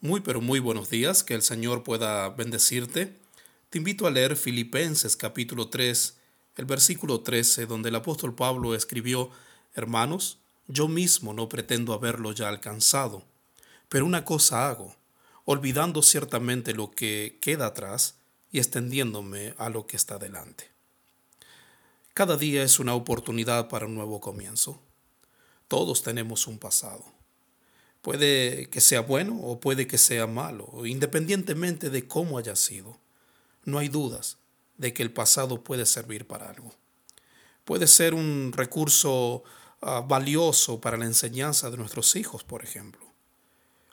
Muy pero muy buenos días, que el Señor pueda bendecirte. Te invito a leer Filipenses capítulo 3, el versículo 13, donde el apóstol Pablo escribió, Hermanos, yo mismo no pretendo haberlo ya alcanzado, pero una cosa hago, olvidando ciertamente lo que queda atrás y extendiéndome a lo que está delante. Cada día es una oportunidad para un nuevo comienzo. Todos tenemos un pasado Puede que sea bueno o puede que sea malo, independientemente de cómo haya sido. No hay dudas de que el pasado puede servir para algo. Puede ser un recurso ah, valioso para la enseñanza de nuestros hijos, por ejemplo.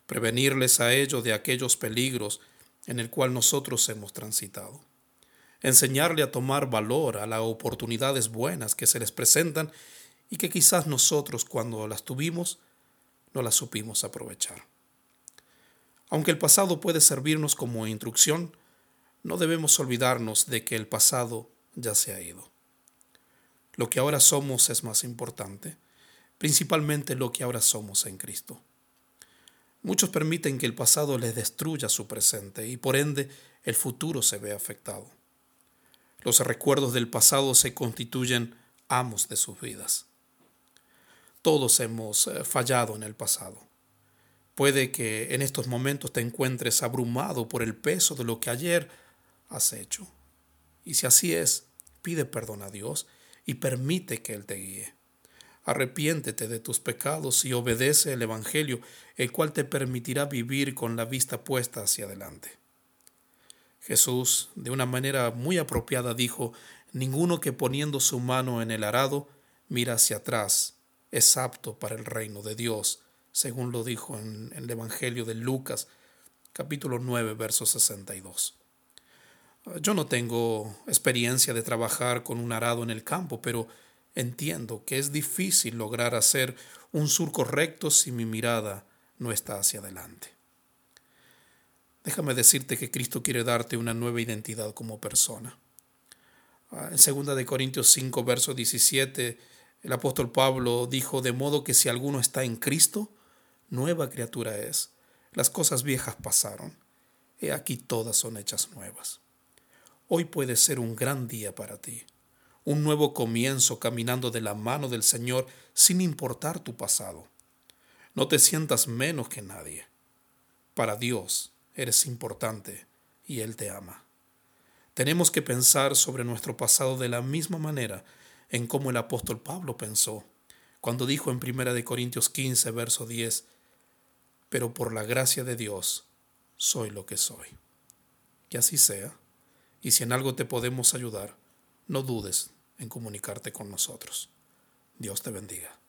Prevenirles a ellos de aquellos peligros en el cual nosotros hemos transitado. Enseñarle a tomar valor a las oportunidades buenas que se les presentan y que quizás nosotros cuando las tuvimos no la supimos aprovechar. Aunque el pasado puede servirnos como instrucción, no debemos olvidarnos de que el pasado ya se ha ido. Lo que ahora somos es más importante, principalmente lo que ahora somos en Cristo. Muchos permiten que el pasado les destruya su presente y por ende el futuro se ve afectado. Los recuerdos del pasado se constituyen amos de sus vidas. Todos hemos eh, fallado en el pasado. Puede que en estos momentos te encuentres abrumado por el peso de lo que ayer has hecho. Y si así es, pide perdón a Dios y permite que Él te guíe. Arrepiéntete de tus pecados y obedece el Evangelio, el cual te permitirá vivir con la vista puesta hacia adelante. Jesús, de una manera muy apropiada, dijo, Ninguno que poniendo su mano en el arado mira hacia atrás es apto para el reino de Dios, según lo dijo en, el Evangelio de Lucas, capítulo 9, verso 62. Yo no tengo experiencia de trabajar con un arado en el campo, pero entiendo que es difícil lograr hacer un surco recto si mi mirada no está hacia adelante. Déjame decirte que Cristo quiere darte una nueva identidad como persona. Ah, en 2 de Corintios 5, verso 17, el apóstol Pablo dijo, de modo que si alguno está en Cristo, nueva criatura es. Las cosas viejas pasaron. He aquí todas son hechas nuevas. Hoy puede ser un gran día para ti, un nuevo comienzo caminando de la mano del Señor sin importar tu pasado. No te sientas menos que nadie. Para Dios eres importante y Él te ama. Tenemos que pensar sobre nuestro pasado de la misma manera en cómo el apóstol Pablo pensó cuando dijo en 1 Corintios 15, verso 10, pero por la gracia de Dios soy lo que soy. Que así sea, y si en algo te podemos ayudar, no dudes en comunicarte con nosotros. Dios te bendiga.